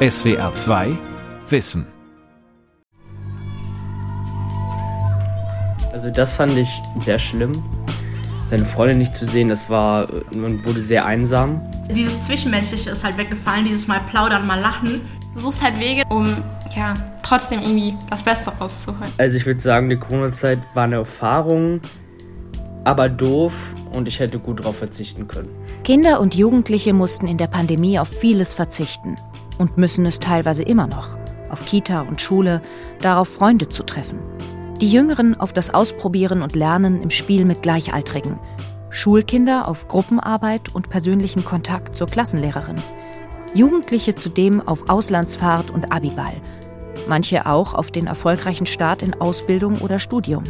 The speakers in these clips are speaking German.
SWR 2 Wissen. Also das fand ich sehr schlimm. Seine Freundin nicht zu sehen, das war, man wurde sehr einsam. Dieses Zwischenmenschliche ist halt weggefallen, dieses mal plaudern, mal lachen. Du suchst halt Wege, um ja trotzdem irgendwie das Beste rauszuholen. Also ich würde sagen, die Corona-Zeit war eine Erfahrung, aber doof und ich hätte gut darauf verzichten können. Kinder und Jugendliche mussten in der Pandemie auf vieles verzichten und müssen es teilweise immer noch. Auf Kita und Schule, darauf Freunde zu treffen. Die Jüngeren auf das Ausprobieren und Lernen im Spiel mit Gleichaltrigen. Schulkinder auf Gruppenarbeit und persönlichen Kontakt zur Klassenlehrerin. Jugendliche zudem auf Auslandsfahrt und Abiball. Manche auch auf den erfolgreichen Start in Ausbildung oder Studium.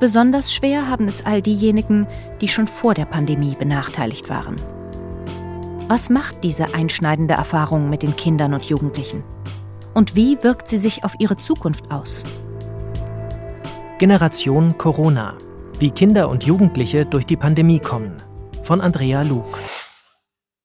Besonders schwer haben es all diejenigen, die schon vor der Pandemie benachteiligt waren. Was macht diese einschneidende Erfahrung mit den Kindern und Jugendlichen? Und wie wirkt sie sich auf ihre Zukunft aus? Generation Corona. Wie Kinder und Jugendliche durch die Pandemie kommen. Von Andrea Luke.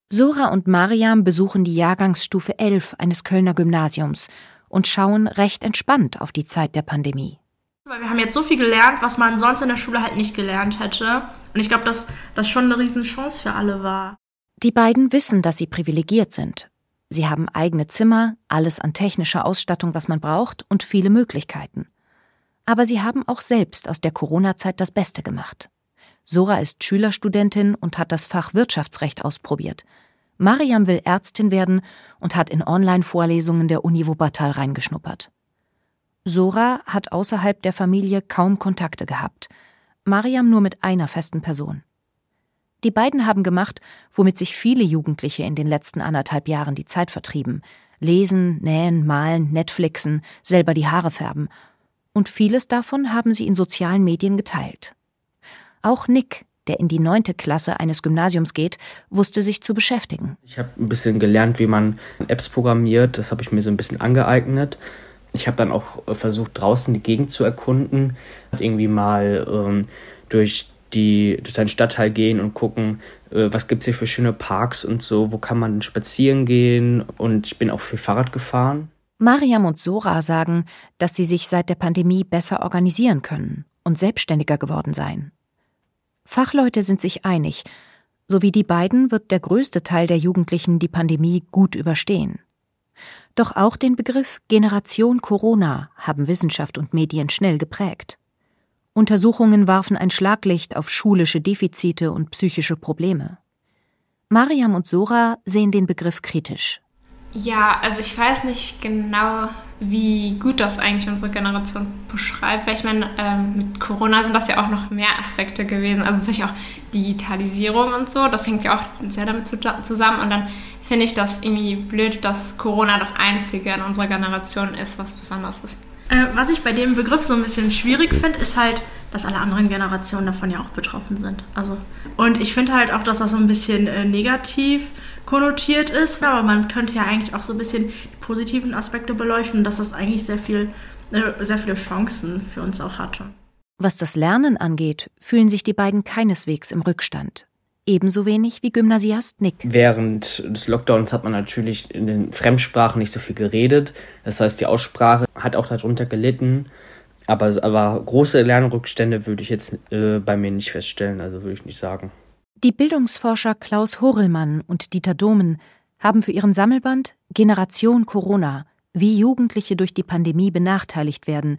Sora und Mariam besuchen die Jahrgangsstufe 11 eines Kölner Gymnasiums und schauen recht entspannt auf die Zeit der Pandemie. Weil wir haben jetzt so viel gelernt, was man sonst in der Schule halt nicht gelernt hätte. Und ich glaube, dass das schon eine Riesenchance für alle war. Die beiden wissen, dass sie privilegiert sind. Sie haben eigene Zimmer, alles an technischer Ausstattung, was man braucht, und viele Möglichkeiten. Aber sie haben auch selbst aus der Corona-Zeit das Beste gemacht. Sora ist Schülerstudentin und hat das Fach Wirtschaftsrecht ausprobiert. Mariam will Ärztin werden und hat in Online-Vorlesungen der Uni Wuppertal reingeschnuppert. Sora hat außerhalb der Familie kaum Kontakte gehabt, Mariam nur mit einer festen Person. Die beiden haben gemacht, womit sich viele Jugendliche in den letzten anderthalb Jahren die Zeit vertrieben. Lesen, nähen, malen, Netflixen, selber die Haare färben. Und vieles davon haben sie in sozialen Medien geteilt. Auch Nick, der in die neunte Klasse eines Gymnasiums geht, wusste sich zu beschäftigen. Ich habe ein bisschen gelernt, wie man Apps programmiert. Das habe ich mir so ein bisschen angeeignet. Ich habe dann auch äh, versucht, draußen die Gegend zu erkunden, irgendwie mal ähm, durch die durch einen Stadtteil gehen und gucken, äh, was gibt es hier für schöne Parks und so, wo kann man spazieren gehen und ich bin auch viel Fahrrad gefahren. Mariam und Sora sagen, dass sie sich seit der Pandemie besser organisieren können und selbstständiger geworden seien. Fachleute sind sich einig, so wie die beiden wird der größte Teil der Jugendlichen die Pandemie gut überstehen. Doch auch den Begriff Generation Corona haben Wissenschaft und Medien schnell geprägt. Untersuchungen warfen ein Schlaglicht auf schulische Defizite und psychische Probleme. Mariam und Sora sehen den Begriff kritisch. Ja, also ich weiß nicht genau, wie gut das eigentlich unsere Generation beschreibt, weil ich meine, ähm, mit Corona sind das ja auch noch mehr Aspekte gewesen. Also natürlich auch Digitalisierung und so, das hängt ja auch sehr damit zusammen. Und dann finde ich das irgendwie blöd, dass Corona das Einzige in unserer Generation ist, was besonders ist. Äh, was ich bei dem Begriff so ein bisschen schwierig finde, ist halt, dass alle anderen Generationen davon ja auch betroffen sind. Also, und ich finde halt auch, dass das so ein bisschen äh, negativ konnotiert ist, aber man könnte ja eigentlich auch so ein bisschen die positiven Aspekte beleuchten, dass das eigentlich sehr viel, äh, sehr viele Chancen für uns auch hatte. Was das Lernen angeht, fühlen sich die beiden keineswegs im Rückstand ebenso wenig wie Gymnasiast Nick. Während des Lockdowns hat man natürlich in den Fremdsprachen nicht so viel geredet. Das heißt, die Aussprache hat auch darunter gelitten. Aber, aber große Lernrückstände würde ich jetzt äh, bei mir nicht feststellen, also würde ich nicht sagen. Die Bildungsforscher Klaus Horelmann und Dieter Domen haben für ihren Sammelband Generation Corona, wie Jugendliche durch die Pandemie benachteiligt werden,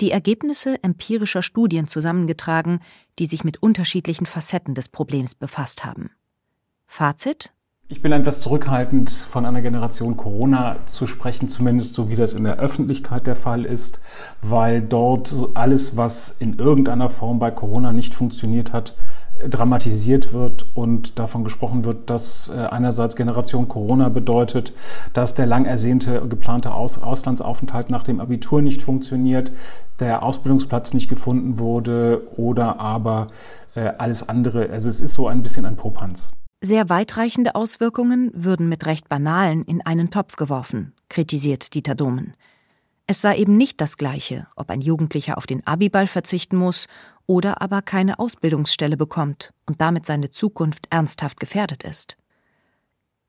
die Ergebnisse empirischer Studien zusammengetragen, die sich mit unterschiedlichen Facetten des Problems befasst haben. Fazit? Ich bin etwas zurückhaltend, von einer Generation Corona zu sprechen, zumindest so wie das in der Öffentlichkeit der Fall ist, weil dort alles, was in irgendeiner Form bei Corona nicht funktioniert hat, dramatisiert wird und davon gesprochen wird, dass äh, einerseits Generation Corona bedeutet, dass der lang ersehnte geplante Aus Auslandsaufenthalt nach dem Abitur nicht funktioniert, der Ausbildungsplatz nicht gefunden wurde oder aber äh, alles andere. Also es ist so ein bisschen ein Popanz. Sehr weitreichende Auswirkungen würden mit recht banalen in einen Topf geworfen, kritisiert Dieter Domen. Es sei eben nicht das Gleiche, ob ein Jugendlicher auf den Abiball verzichten muss oder aber keine Ausbildungsstelle bekommt und damit seine Zukunft ernsthaft gefährdet ist.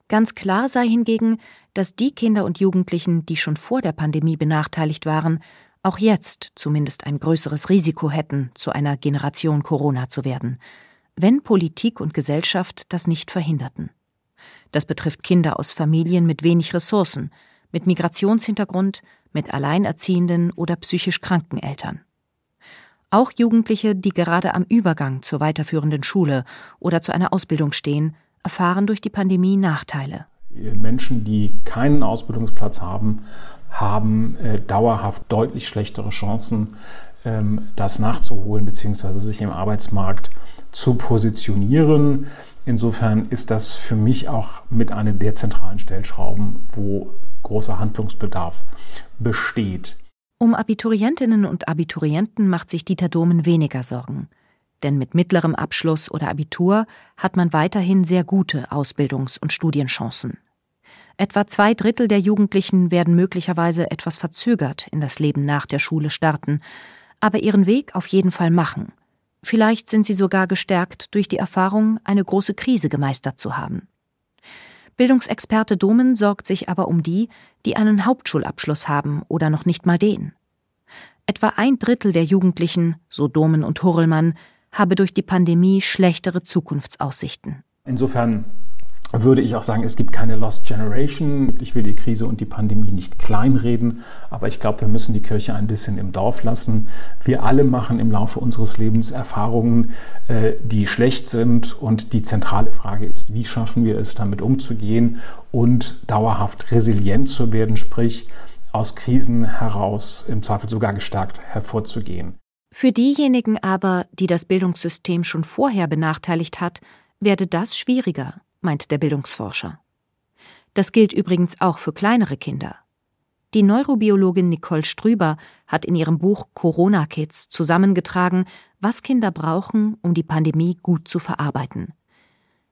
Ganz klar sei hingegen, dass die Kinder und Jugendlichen, die schon vor der Pandemie benachteiligt waren, auch jetzt zumindest ein größeres Risiko hätten, zu einer Generation Corona zu werden, wenn Politik und Gesellschaft das nicht verhinderten. Das betrifft Kinder aus Familien mit wenig Ressourcen, mit Migrationshintergrund, mit alleinerziehenden oder psychisch kranken Eltern. Auch Jugendliche, die gerade am Übergang zur weiterführenden Schule oder zu einer Ausbildung stehen, erfahren durch die Pandemie Nachteile. Menschen, die keinen Ausbildungsplatz haben, haben äh, dauerhaft deutlich schlechtere Chancen, ähm, das nachzuholen bzw. sich im Arbeitsmarkt zu positionieren. Insofern ist das für mich auch mit einer der zentralen Stellschrauben, wo großer Handlungsbedarf besteht. Um Abiturientinnen und Abiturienten macht sich Dieter Domen weniger Sorgen. Denn mit mittlerem Abschluss oder Abitur hat man weiterhin sehr gute Ausbildungs- und Studienchancen. Etwa zwei Drittel der Jugendlichen werden möglicherweise etwas verzögert in das Leben nach der Schule starten, aber ihren Weg auf jeden Fall machen. Vielleicht sind sie sogar gestärkt durch die Erfahrung, eine große Krise gemeistert zu haben. Bildungsexperte Domen sorgt sich aber um die, die einen Hauptschulabschluss haben oder noch nicht mal den. Etwa ein Drittel der Jugendlichen, so Domen und Hurlmann, habe durch die Pandemie schlechtere Zukunftsaussichten. Insofern würde ich auch sagen, es gibt keine Lost Generation. Ich will die Krise und die Pandemie nicht kleinreden, aber ich glaube, wir müssen die Kirche ein bisschen im Dorf lassen. Wir alle machen im Laufe unseres Lebens Erfahrungen, äh, die schlecht sind und die zentrale Frage ist, wie schaffen wir es, damit umzugehen und dauerhaft resilient zu werden, sprich aus Krisen heraus im Zweifel sogar gestärkt hervorzugehen. Für diejenigen aber, die das Bildungssystem schon vorher benachteiligt hat, werde das schwieriger meint der Bildungsforscher. Das gilt übrigens auch für kleinere Kinder. Die Neurobiologin Nicole Strüber hat in ihrem Buch Corona Kids zusammengetragen, was Kinder brauchen, um die Pandemie gut zu verarbeiten.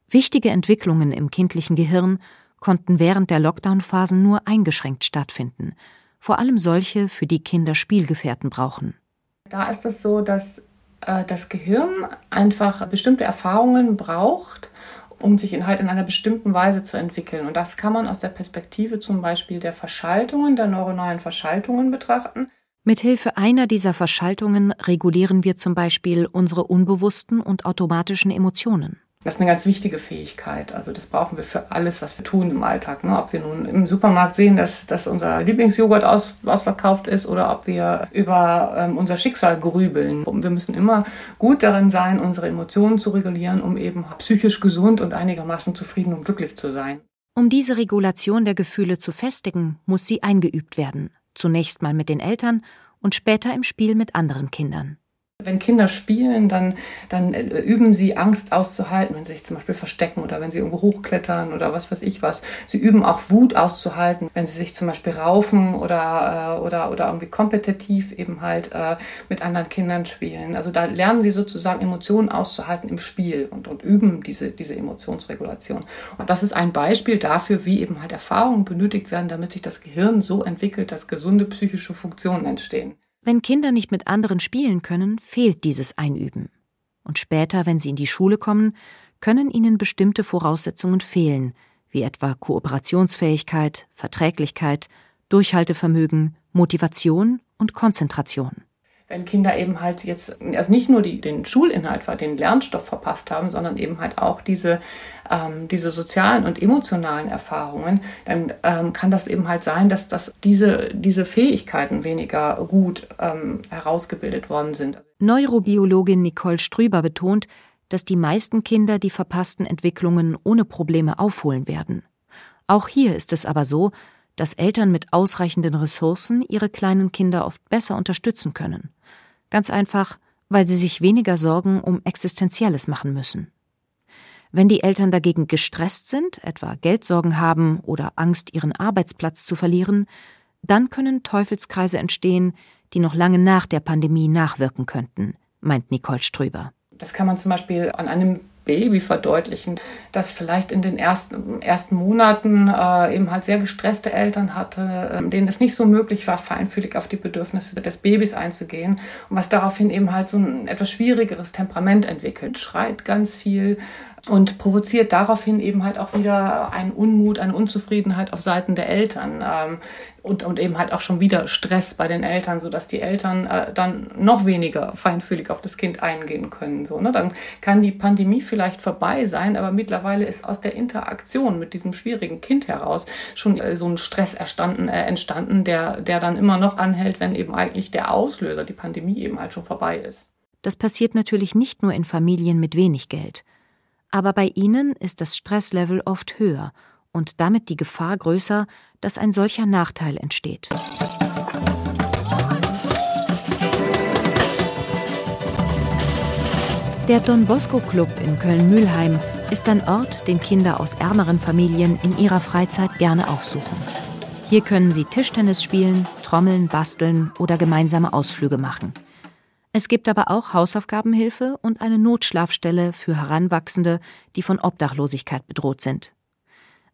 Wichtige Entwicklungen im kindlichen Gehirn konnten während der Lockdown-Phasen nur eingeschränkt stattfinden, vor allem solche, für die Kinder Spielgefährten brauchen. Da ist es so, dass äh, das Gehirn einfach bestimmte Erfahrungen braucht, um sich in, halt in einer bestimmten Weise zu entwickeln. Und das kann man aus der Perspektive zum Beispiel der Verschaltungen, der neuronalen Verschaltungen betrachten. Mithilfe einer dieser Verschaltungen regulieren wir zum Beispiel unsere unbewussten und automatischen Emotionen. Das ist eine ganz wichtige Fähigkeit. Also das brauchen wir für alles, was wir tun im Alltag. Ne? Ob wir nun im Supermarkt sehen, dass, dass unser Lieblingsjoghurt aus, ausverkauft ist oder ob wir über ähm, unser Schicksal grübeln. Wir müssen immer gut darin sein, unsere Emotionen zu regulieren, um eben psychisch gesund und einigermaßen zufrieden und glücklich zu sein. Um diese Regulation der Gefühle zu festigen, muss sie eingeübt werden. Zunächst mal mit den Eltern und später im Spiel mit anderen Kindern. Wenn Kinder spielen, dann, dann äh, üben sie Angst auszuhalten, wenn sie sich zum Beispiel verstecken oder wenn sie irgendwo hochklettern oder was weiß ich was. Sie üben auch Wut auszuhalten, wenn sie sich zum Beispiel raufen oder, äh, oder, oder irgendwie kompetitiv eben halt äh, mit anderen Kindern spielen. Also da lernen sie sozusagen Emotionen auszuhalten im Spiel und, und üben diese, diese Emotionsregulation. Und das ist ein Beispiel dafür, wie eben halt Erfahrungen benötigt werden, damit sich das Gehirn so entwickelt, dass gesunde psychische Funktionen entstehen. Wenn Kinder nicht mit anderen spielen können, fehlt dieses Einüben. Und später, wenn sie in die Schule kommen, können ihnen bestimmte Voraussetzungen fehlen, wie etwa Kooperationsfähigkeit, Verträglichkeit, Durchhaltevermögen, Motivation und Konzentration wenn Kinder eben halt jetzt, also nicht nur die, den Schulinhalt, den Lernstoff verpasst haben, sondern eben halt auch diese, ähm, diese sozialen und emotionalen Erfahrungen, dann ähm, kann das eben halt sein, dass das diese, diese Fähigkeiten weniger gut ähm, herausgebildet worden sind. Neurobiologin Nicole Strüber betont, dass die meisten Kinder die verpassten Entwicklungen ohne Probleme aufholen werden. Auch hier ist es aber so, dass Eltern mit ausreichenden Ressourcen ihre kleinen Kinder oft besser unterstützen können. Ganz einfach, weil sie sich weniger Sorgen um Existenzielles machen müssen. Wenn die Eltern dagegen gestresst sind, etwa Geldsorgen haben oder Angst, ihren Arbeitsplatz zu verlieren, dann können Teufelskreise entstehen, die noch lange nach der Pandemie nachwirken könnten, meint Nicole Ströber. Das kann man zum Beispiel an einem Baby verdeutlichen, das vielleicht in den ersten, ersten Monaten äh, eben halt sehr gestresste Eltern hatte, äh, denen es nicht so möglich war, feinfühlig auf die Bedürfnisse des Babys einzugehen und was daraufhin eben halt so ein etwas schwierigeres Temperament entwickelt, schreit ganz viel, und provoziert daraufhin eben halt auch wieder einen Unmut, eine Unzufriedenheit auf Seiten der Eltern ähm, und, und eben halt auch schon wieder Stress bei den Eltern, sodass die Eltern äh, dann noch weniger feinfühlig auf das Kind eingehen können. So, ne? Dann kann die Pandemie vielleicht vorbei sein, aber mittlerweile ist aus der Interaktion mit diesem schwierigen Kind heraus schon äh, so ein Stress erstanden, äh, entstanden, der, der dann immer noch anhält, wenn eben eigentlich der Auslöser, die Pandemie eben halt schon vorbei ist. Das passiert natürlich nicht nur in Familien mit wenig Geld. Aber bei ihnen ist das Stresslevel oft höher und damit die Gefahr größer, dass ein solcher Nachteil entsteht. Der Don Bosco Club in Köln-Mühlheim ist ein Ort, den Kinder aus ärmeren Familien in ihrer Freizeit gerne aufsuchen. Hier können sie Tischtennis spielen, trommeln, basteln oder gemeinsame Ausflüge machen. Es gibt aber auch Hausaufgabenhilfe und eine Notschlafstelle für Heranwachsende, die von Obdachlosigkeit bedroht sind.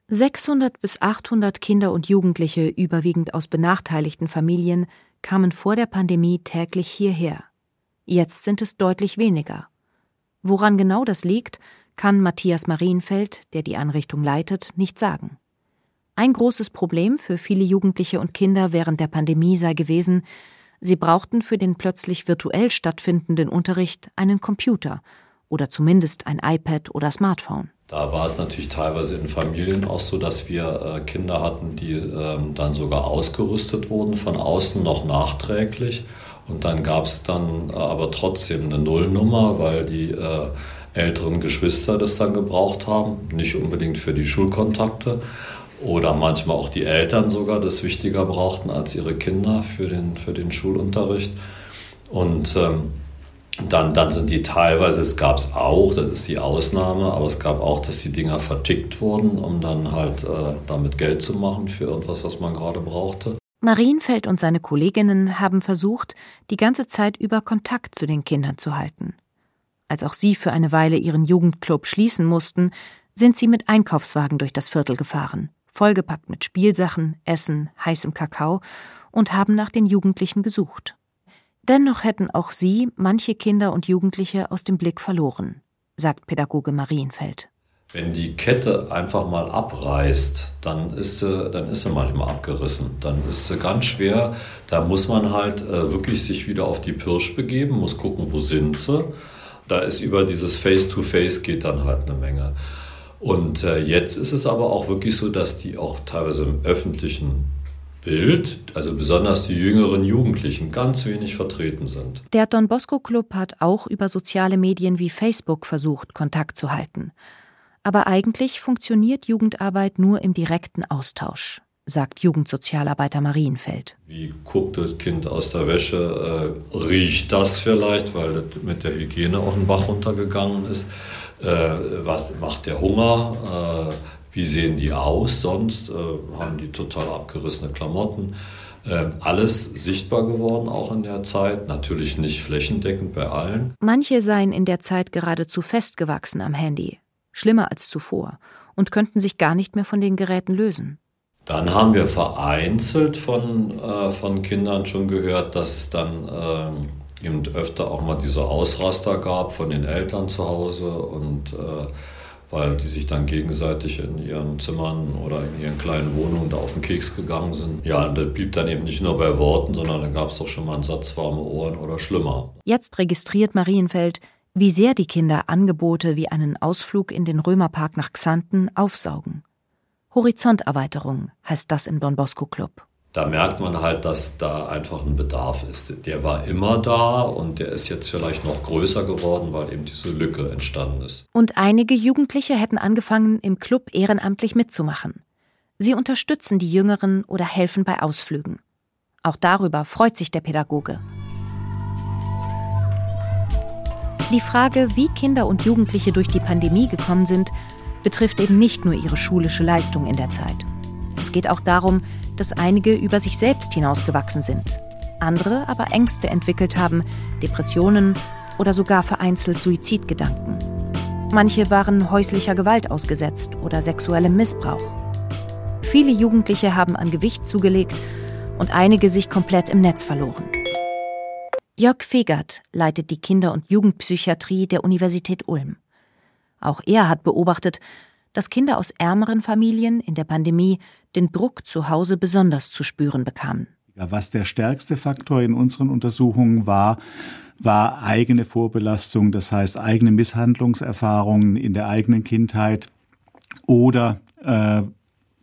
600 bis 800 Kinder und Jugendliche, überwiegend aus benachteiligten Familien, kamen vor der Pandemie täglich hierher. Jetzt sind es deutlich weniger. Woran genau das liegt, kann Matthias Marienfeld, der die Einrichtung leitet, nicht sagen. Ein großes Problem für viele Jugendliche und Kinder während der Pandemie sei gewesen, Sie brauchten für den plötzlich virtuell stattfindenden Unterricht einen Computer oder zumindest ein iPad oder Smartphone. Da war es natürlich teilweise in Familien auch so, dass wir äh, Kinder hatten, die ähm, dann sogar ausgerüstet wurden, von außen noch nachträglich. Und dann gab es dann äh, aber trotzdem eine Nullnummer, weil die äh, älteren Geschwister das dann gebraucht haben, nicht unbedingt für die Schulkontakte oder manchmal auch die Eltern sogar das wichtiger brauchten als ihre Kinder für den, für den Schulunterricht. Und ähm, dann, dann sind die teilweise, es gab es auch, das ist die Ausnahme, aber es gab auch, dass die Dinger vertickt wurden, um dann halt äh, damit Geld zu machen für irgendwas, was man gerade brauchte. Marienfeld und seine Kolleginnen haben versucht, die ganze Zeit über Kontakt zu den Kindern zu halten. Als auch sie für eine Weile ihren Jugendclub schließen mussten, sind sie mit Einkaufswagen durch das Viertel gefahren vollgepackt mit Spielsachen, Essen, heißem Kakao und haben nach den Jugendlichen gesucht. Dennoch hätten auch sie manche Kinder und Jugendliche aus dem Blick verloren, sagt Pädagoge Marienfeld. Wenn die Kette einfach mal abreißt, dann ist sie, dann ist sie manchmal abgerissen. Dann ist sie ganz schwer. Da muss man halt äh, wirklich sich wieder auf die Pirsch begeben, muss gucken, wo sind sie. Da ist über dieses Face-to-Face -face geht dann halt eine Menge. Und äh, jetzt ist es aber auch wirklich so, dass die auch teilweise im öffentlichen Bild, also besonders die jüngeren Jugendlichen, ganz wenig vertreten sind. Der Don Bosco Club hat auch über soziale Medien wie Facebook versucht, Kontakt zu halten. Aber eigentlich funktioniert Jugendarbeit nur im direkten Austausch, sagt Jugendsozialarbeiter Marienfeld. Wie guckt das Kind aus der Wäsche? Äh, riecht das vielleicht, weil das mit der Hygiene auch ein Bach runtergegangen ist? Äh, was macht der Hunger, äh, wie sehen die aus sonst, äh, haben die total abgerissene Klamotten. Äh, alles sichtbar geworden, auch in der Zeit. Natürlich nicht flächendeckend bei allen. Manche seien in der Zeit geradezu festgewachsen am Handy, schlimmer als zuvor, und könnten sich gar nicht mehr von den Geräten lösen. Dann haben wir vereinzelt von, äh, von Kindern schon gehört, dass es dann ähm, eben öfter auch mal diese Ausraster gab von den Eltern zu Hause und äh, weil die sich dann gegenseitig in ihren Zimmern oder in ihren kleinen Wohnungen da auf den Keks gegangen sind. Ja, und das blieb dann eben nicht nur bei Worten, sondern dann gab es doch schon mal einen Satz warme Ohren oder schlimmer. Jetzt registriert Marienfeld, wie sehr die Kinder Angebote wie einen Ausflug in den Römerpark nach Xanten aufsaugen. Horizonterweiterung heißt das im Don Bosco Club da merkt man halt, dass da einfach ein Bedarf ist. Der war immer da und der ist jetzt vielleicht noch größer geworden, weil eben diese Lücke entstanden ist. Und einige Jugendliche hätten angefangen, im Club ehrenamtlich mitzumachen. Sie unterstützen die Jüngeren oder helfen bei Ausflügen. Auch darüber freut sich der Pädagoge. Die Frage, wie Kinder und Jugendliche durch die Pandemie gekommen sind, betrifft eben nicht nur ihre schulische Leistung in der Zeit. Es geht auch darum, dass einige über sich selbst hinausgewachsen sind, andere aber Ängste entwickelt haben, Depressionen oder sogar vereinzelt Suizidgedanken. Manche waren häuslicher Gewalt ausgesetzt oder sexuellem Missbrauch. Viele Jugendliche haben an Gewicht zugelegt und einige sich komplett im Netz verloren. Jörg Fegert leitet die Kinder- und Jugendpsychiatrie der Universität Ulm. Auch er hat beobachtet, dass Kinder aus ärmeren Familien in der Pandemie den Druck zu Hause besonders zu spüren bekamen. Was der stärkste Faktor in unseren Untersuchungen war, war eigene Vorbelastung, das heißt eigene Misshandlungserfahrungen in der eigenen Kindheit oder äh,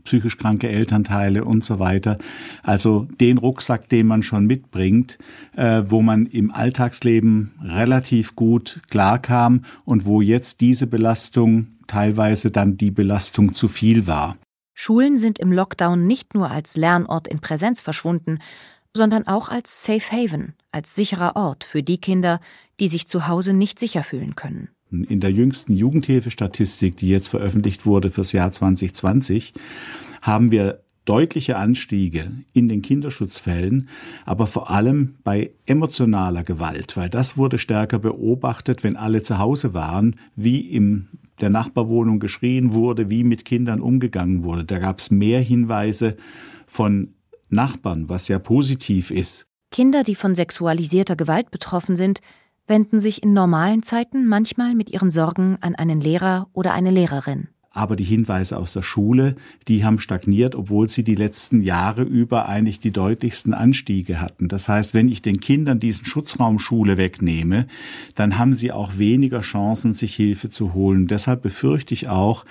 psychisch kranke Elternteile und so weiter. Also den Rucksack, den man schon mitbringt, äh, wo man im Alltagsleben relativ gut klarkam und wo jetzt diese Belastung teilweise dann die Belastung zu viel war. Schulen sind im Lockdown nicht nur als Lernort in Präsenz verschwunden, sondern auch als Safe Haven, als sicherer Ort für die Kinder, die sich zu Hause nicht sicher fühlen können. In der jüngsten Jugendhilfestatistik, die jetzt veröffentlicht wurde fürs Jahr 2020, haben wir deutliche Anstiege in den Kinderschutzfällen, aber vor allem bei emotionaler Gewalt, weil das wurde stärker beobachtet, wenn alle zu Hause waren, wie in der Nachbarwohnung geschrien wurde, wie mit Kindern umgegangen wurde. Da gab es mehr Hinweise von Nachbarn, was ja positiv ist. Kinder, die von sexualisierter Gewalt betroffen sind, wenden sich in normalen Zeiten manchmal mit ihren Sorgen an einen Lehrer oder eine Lehrerin. Aber die Hinweise aus der Schule, die haben stagniert, obwohl sie die letzten Jahre über eigentlich die deutlichsten Anstiege hatten. Das heißt, wenn ich den Kindern diesen Schutzraum Schule wegnehme, dann haben sie auch weniger Chancen, sich Hilfe zu holen. Deshalb befürchte ich auch,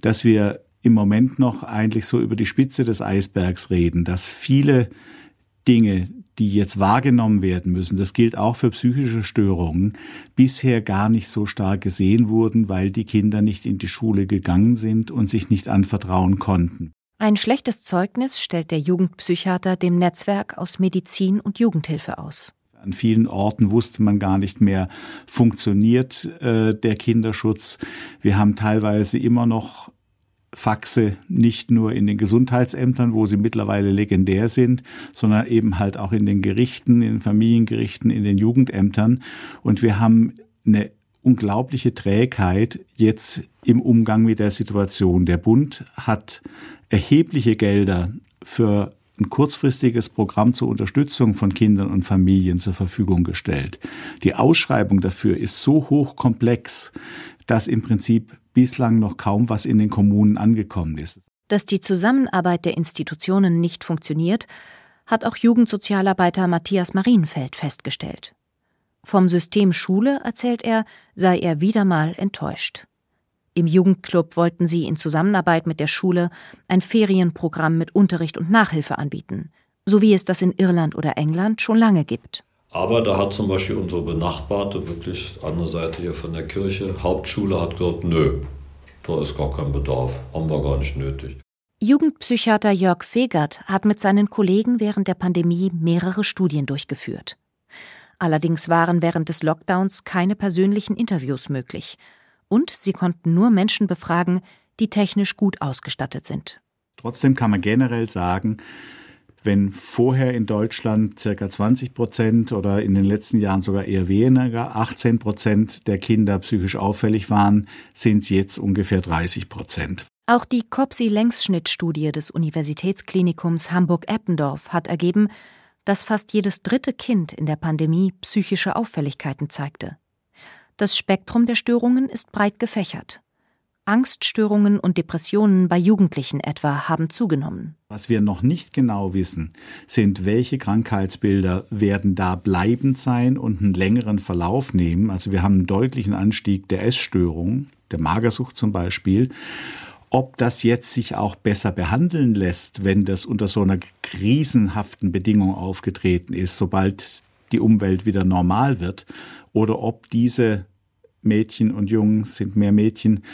dass wir im Moment noch eigentlich so über die Spitze des Eisbergs reden, dass viele Dinge, die jetzt wahrgenommen werden müssen, das gilt auch für psychische Störungen, bisher gar nicht so stark gesehen wurden, weil die Kinder nicht in die Schule gegangen sind und sich nicht anvertrauen konnten. Ein schlechtes Zeugnis stellt der Jugendpsychiater dem Netzwerk aus Medizin und Jugendhilfe aus. An vielen Orten wusste man gar nicht mehr, funktioniert äh, der Kinderschutz. Wir haben teilweise immer noch Faxe nicht nur in den Gesundheitsämtern, wo sie mittlerweile legendär sind, sondern eben halt auch in den Gerichten, in den Familiengerichten, in den Jugendämtern. Und wir haben eine unglaubliche Trägheit jetzt im Umgang mit der Situation. Der Bund hat erhebliche Gelder für ein kurzfristiges Programm zur Unterstützung von Kindern und Familien zur Verfügung gestellt. Die Ausschreibung dafür ist so hochkomplex, dass im Prinzip bislang noch kaum was in den Kommunen angekommen ist. Dass die Zusammenarbeit der Institutionen nicht funktioniert, hat auch Jugendsozialarbeiter Matthias Marienfeld festgestellt. Vom System Schule, erzählt er, sei er wieder mal enttäuscht. Im Jugendclub wollten sie in Zusammenarbeit mit der Schule ein Ferienprogramm mit Unterricht und Nachhilfe anbieten, so wie es das in Irland oder England schon lange gibt. Aber da hat zum Beispiel unsere Benachbarte, wirklich andere Seite hier von der Kirche, Hauptschule, hat gesagt, nö, da ist gar kein Bedarf, haben wir gar nicht nötig. Jugendpsychiater Jörg Fegert hat mit seinen Kollegen während der Pandemie mehrere Studien durchgeführt. Allerdings waren während des Lockdowns keine persönlichen Interviews möglich. Und sie konnten nur Menschen befragen, die technisch gut ausgestattet sind. Trotzdem kann man generell sagen, wenn vorher in Deutschland circa 20 Prozent oder in den letzten Jahren sogar eher weniger, 18 Prozent der Kinder psychisch auffällig waren, sind es jetzt ungefähr 30 Prozent. Auch die COPSI-Längsschnittstudie des Universitätsklinikums Hamburg-Eppendorf hat ergeben, dass fast jedes dritte Kind in der Pandemie psychische Auffälligkeiten zeigte. Das Spektrum der Störungen ist breit gefächert. Angststörungen und Depressionen bei Jugendlichen etwa haben zugenommen. Was wir noch nicht genau wissen, sind, welche Krankheitsbilder werden da bleibend sein und einen längeren Verlauf nehmen. Also wir haben einen deutlichen Anstieg der Essstörungen, der Magersucht zum Beispiel. Ob das jetzt sich auch besser behandeln lässt, wenn das unter so einer krisenhaften Bedingung aufgetreten ist, sobald die Umwelt wieder normal wird, oder ob diese Mädchen und Jungen sind mehr Mädchen,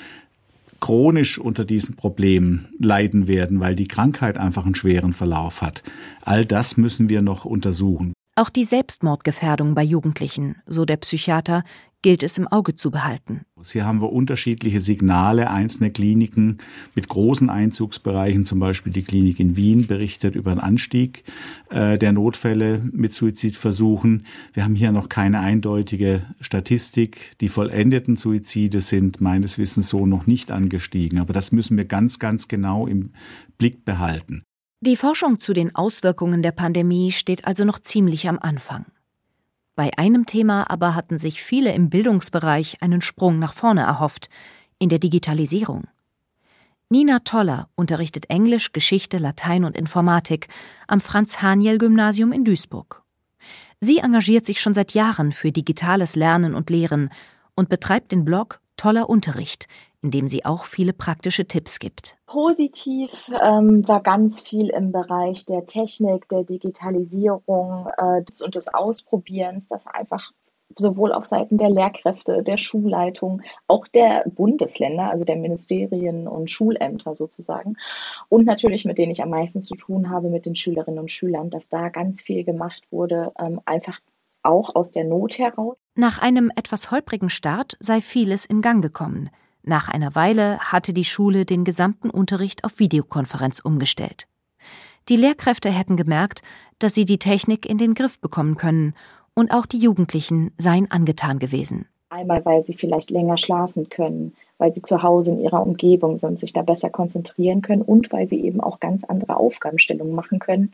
chronisch unter diesen Problemen leiden werden, weil die Krankheit einfach einen schweren Verlauf hat. All das müssen wir noch untersuchen. Auch die Selbstmordgefährdung bei Jugendlichen, so der Psychiater, gilt es im Auge zu behalten. Hier haben wir unterschiedliche Signale. Einzelne Kliniken mit großen Einzugsbereichen, zum Beispiel die Klinik in Wien, berichtet über einen Anstieg äh, der Notfälle mit Suizidversuchen. Wir haben hier noch keine eindeutige Statistik. Die vollendeten Suizide sind meines Wissens so noch nicht angestiegen. Aber das müssen wir ganz, ganz genau im Blick behalten. Die Forschung zu den Auswirkungen der Pandemie steht also noch ziemlich am Anfang. Bei einem Thema aber hatten sich viele im Bildungsbereich einen Sprung nach vorne erhofft, in der Digitalisierung. Nina Toller unterrichtet Englisch, Geschichte, Latein und Informatik am Franz-Haniel-Gymnasium in Duisburg. Sie engagiert sich schon seit Jahren für digitales Lernen und Lehren und betreibt den Blog Toller Unterricht, in dem sie auch viele praktische Tipps gibt. Positiv ähm, war ganz viel im Bereich der Technik, der Digitalisierung äh, und des Ausprobierens, dass einfach sowohl auf Seiten der Lehrkräfte, der Schulleitung, auch der Bundesländer, also der Ministerien und Schulämter sozusagen, und natürlich mit denen ich am meisten zu tun habe, mit den Schülerinnen und Schülern, dass da ganz viel gemacht wurde, ähm, einfach auch aus der Not heraus. Nach einem etwas holprigen Start sei vieles in Gang gekommen. Nach einer Weile hatte die Schule den gesamten Unterricht auf Videokonferenz umgestellt. Die Lehrkräfte hätten gemerkt, dass sie die Technik in den Griff bekommen können und auch die Jugendlichen seien angetan gewesen. Einmal, weil sie vielleicht länger schlafen können, weil sie zu Hause in ihrer Umgebung sind, sich da besser konzentrieren können und weil sie eben auch ganz andere Aufgabenstellungen machen können.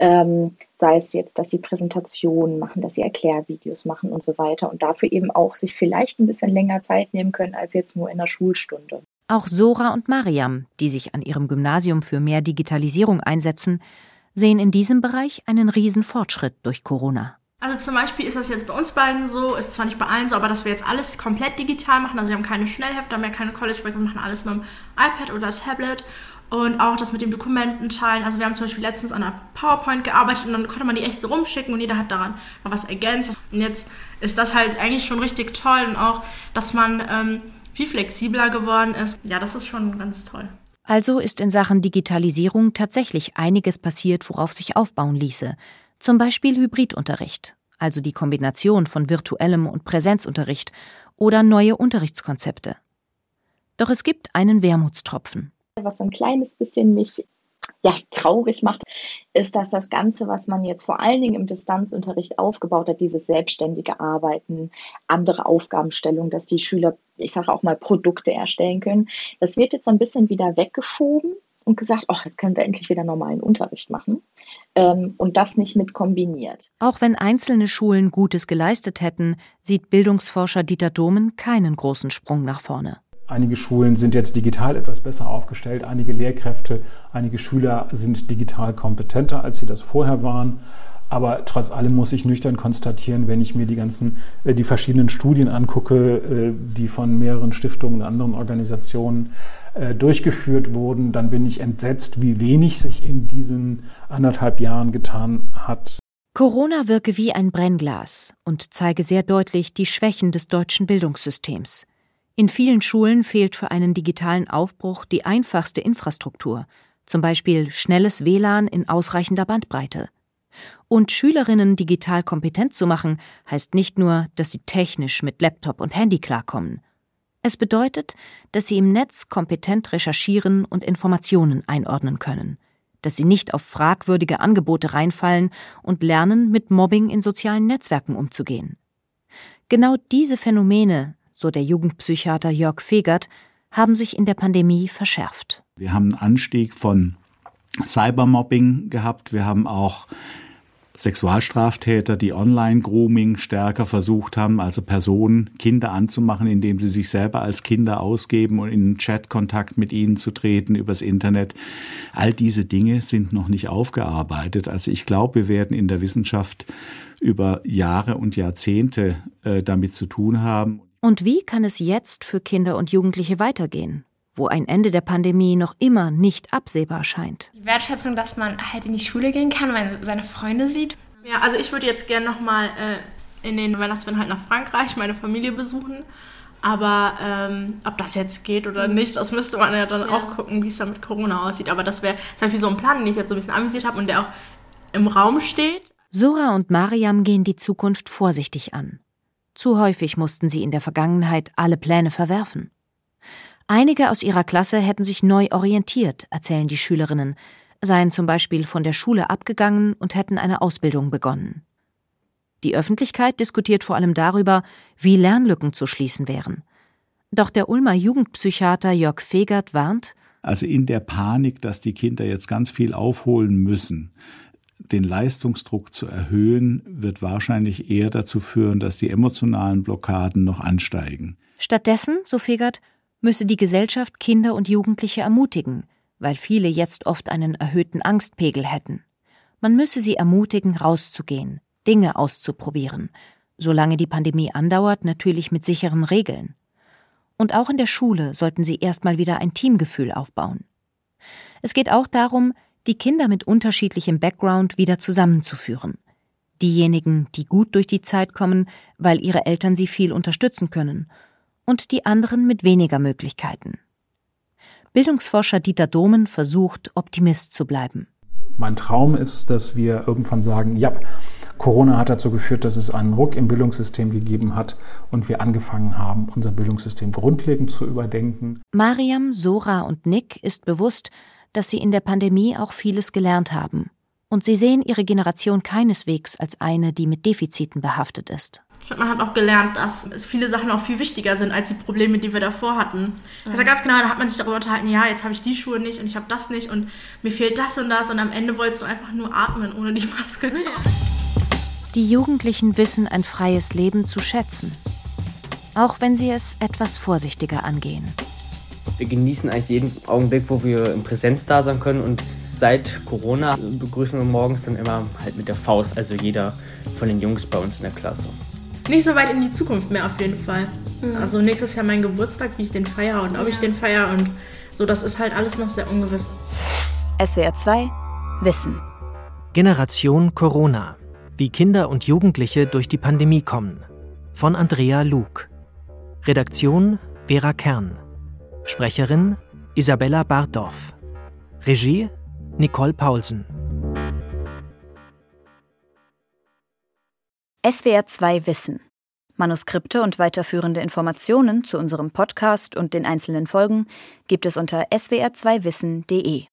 Ähm, sei es jetzt, dass sie Präsentationen machen, dass sie Erklärvideos machen und so weiter und dafür eben auch sich vielleicht ein bisschen länger Zeit nehmen können als jetzt nur in der Schulstunde. Auch Sora und Mariam, die sich an ihrem Gymnasium für mehr Digitalisierung einsetzen, sehen in diesem Bereich einen riesen Fortschritt durch Corona. Also zum Beispiel ist das jetzt bei uns beiden so, ist zwar nicht bei allen so, aber dass wir jetzt alles komplett digital machen. Also wir haben keine Schnellhefte, mehr keine College Break, wir machen alles mit dem iPad oder Tablet. Und auch das mit den Dokumenten teilen. Also wir haben zum Beispiel letztens an einer PowerPoint gearbeitet und dann konnte man die echt so rumschicken und jeder hat daran noch was ergänzt. Und jetzt ist das halt eigentlich schon richtig toll und auch, dass man ähm, viel flexibler geworden ist. Ja, das ist schon ganz toll. Also ist in Sachen Digitalisierung tatsächlich einiges passiert, worauf sich aufbauen ließe. Zum Beispiel Hybridunterricht, also die Kombination von virtuellem und Präsenzunterricht oder neue Unterrichtskonzepte. Doch es gibt einen Wermutstropfen. Was so ein kleines bisschen mich ja, traurig macht, ist, dass das Ganze, was man jetzt vor allen Dingen im Distanzunterricht aufgebaut hat, dieses selbstständige Arbeiten, andere Aufgabenstellung, dass die Schüler, ich sage auch mal, Produkte erstellen können, das wird jetzt so ein bisschen wieder weggeschoben und gesagt, ach, jetzt können wir endlich wieder normalen Unterricht machen ähm, und das nicht mit kombiniert. Auch wenn einzelne Schulen Gutes geleistet hätten, sieht Bildungsforscher Dieter Domen keinen großen Sprung nach vorne. Einige Schulen sind jetzt digital etwas besser aufgestellt, einige Lehrkräfte, einige Schüler sind digital kompetenter, als sie das vorher waren. Aber trotz allem muss ich nüchtern konstatieren, wenn ich mir die ganzen, äh, die verschiedenen Studien angucke, äh, die von mehreren Stiftungen und anderen Organisationen äh, durchgeführt wurden, dann bin ich entsetzt, wie wenig sich in diesen anderthalb Jahren getan hat. Corona wirke wie ein Brennglas und zeige sehr deutlich die Schwächen des deutschen Bildungssystems. In vielen Schulen fehlt für einen digitalen Aufbruch die einfachste Infrastruktur, zum Beispiel schnelles WLAN in ausreichender Bandbreite. Und Schülerinnen digital kompetent zu machen, heißt nicht nur, dass sie technisch mit Laptop und Handy klarkommen. Es bedeutet, dass sie im Netz kompetent recherchieren und Informationen einordnen können, dass sie nicht auf fragwürdige Angebote reinfallen und lernen, mit Mobbing in sozialen Netzwerken umzugehen. Genau diese Phänomene, so der Jugendpsychiater Jörg Fegert, haben sich in der Pandemie verschärft. Wir haben einen Anstieg von Cybermobbing gehabt. Wir haben auch Sexualstraftäter, die Online-Grooming stärker versucht haben, also Personen, Kinder anzumachen, indem sie sich selber als Kinder ausgeben und in Chatkontakt mit ihnen zu treten übers Internet. All diese Dinge sind noch nicht aufgearbeitet. Also ich glaube, wir werden in der Wissenschaft über Jahre und Jahrzehnte äh, damit zu tun haben. Und wie kann es jetzt für Kinder und Jugendliche weitergehen? wo ein Ende der Pandemie noch immer nicht absehbar scheint. Die Wertschätzung, dass man halt in die Schule gehen kann, wenn man seine Freunde sieht. Ja, also ich würde jetzt gerne nochmal äh, in den Weihnachtsferien halt nach Frankreich meine Familie besuchen. Aber ähm, ob das jetzt geht oder nicht, das müsste man ja dann ja. auch gucken, wie es da mit Corona aussieht. Aber das wäre zum Beispiel so ein Plan, den ich jetzt so ein bisschen anvisiert habe und der auch im Raum steht. Sora und Mariam gehen die Zukunft vorsichtig an. Zu häufig mussten sie in der Vergangenheit alle Pläne verwerfen. Einige aus ihrer Klasse hätten sich neu orientiert, erzählen die Schülerinnen, seien zum Beispiel von der Schule abgegangen und hätten eine Ausbildung begonnen. Die Öffentlichkeit diskutiert vor allem darüber, wie Lernlücken zu schließen wären. Doch der Ulmer Jugendpsychiater Jörg Fegert warnt, also in der Panik, dass die Kinder jetzt ganz viel aufholen müssen, den Leistungsdruck zu erhöhen, wird wahrscheinlich eher dazu führen, dass die emotionalen Blockaden noch ansteigen. Stattdessen, so Fegert, müsse die Gesellschaft Kinder und Jugendliche ermutigen, weil viele jetzt oft einen erhöhten Angstpegel hätten. Man müsse sie ermutigen, rauszugehen, Dinge auszuprobieren, solange die Pandemie andauert, natürlich mit sicheren Regeln. Und auch in der Schule sollten sie erstmal wieder ein Teamgefühl aufbauen. Es geht auch darum, die Kinder mit unterschiedlichem Background wieder zusammenzuführen. Diejenigen, die gut durch die Zeit kommen, weil ihre Eltern sie viel unterstützen können, und die anderen mit weniger Möglichkeiten. Bildungsforscher Dieter Domen versucht, Optimist zu bleiben. Mein Traum ist, dass wir irgendwann sagen, ja, Corona hat dazu geführt, dass es einen Ruck im Bildungssystem gegeben hat und wir angefangen haben, unser Bildungssystem grundlegend zu überdenken. Mariam, Sora und Nick ist bewusst, dass sie in der Pandemie auch vieles gelernt haben. Und sie sehen ihre Generation keineswegs als eine, die mit Defiziten behaftet ist. Ich finde, man hat auch gelernt, dass viele Sachen auch viel wichtiger sind als die Probleme, die wir davor hatten. Ja ganz genau, da hat man sich darüber unterhalten, ja, jetzt habe ich die Schuhe nicht und ich habe das nicht und mir fehlt das und das und am Ende wolltest du einfach nur atmen ohne die Maske. Die Jugendlichen wissen ein freies Leben zu schätzen, auch wenn sie es etwas vorsichtiger angehen. Wir genießen eigentlich jeden Augenblick, wo wir in Präsenz da sein können und seit Corona begrüßen wir morgens dann immer halt mit der Faust, also jeder von den Jungs bei uns in der Klasse. Nicht so weit in die Zukunft mehr auf jeden Fall. Mhm. Also nächstes Jahr mein Geburtstag, wie ich den feiere und ob ja. ich den feiere und so, das ist halt alles noch sehr ungewiss. SWR 2 Wissen. Generation Corona. Wie Kinder und Jugendliche durch die Pandemie kommen. Von Andrea Luke. Redaktion Vera Kern. Sprecherin Isabella Bardorf. Regie Nicole Paulsen. SWR 2 Wissen. Manuskripte und weiterführende Informationen zu unserem Podcast und den einzelnen Folgen gibt es unter swr2wissen.de.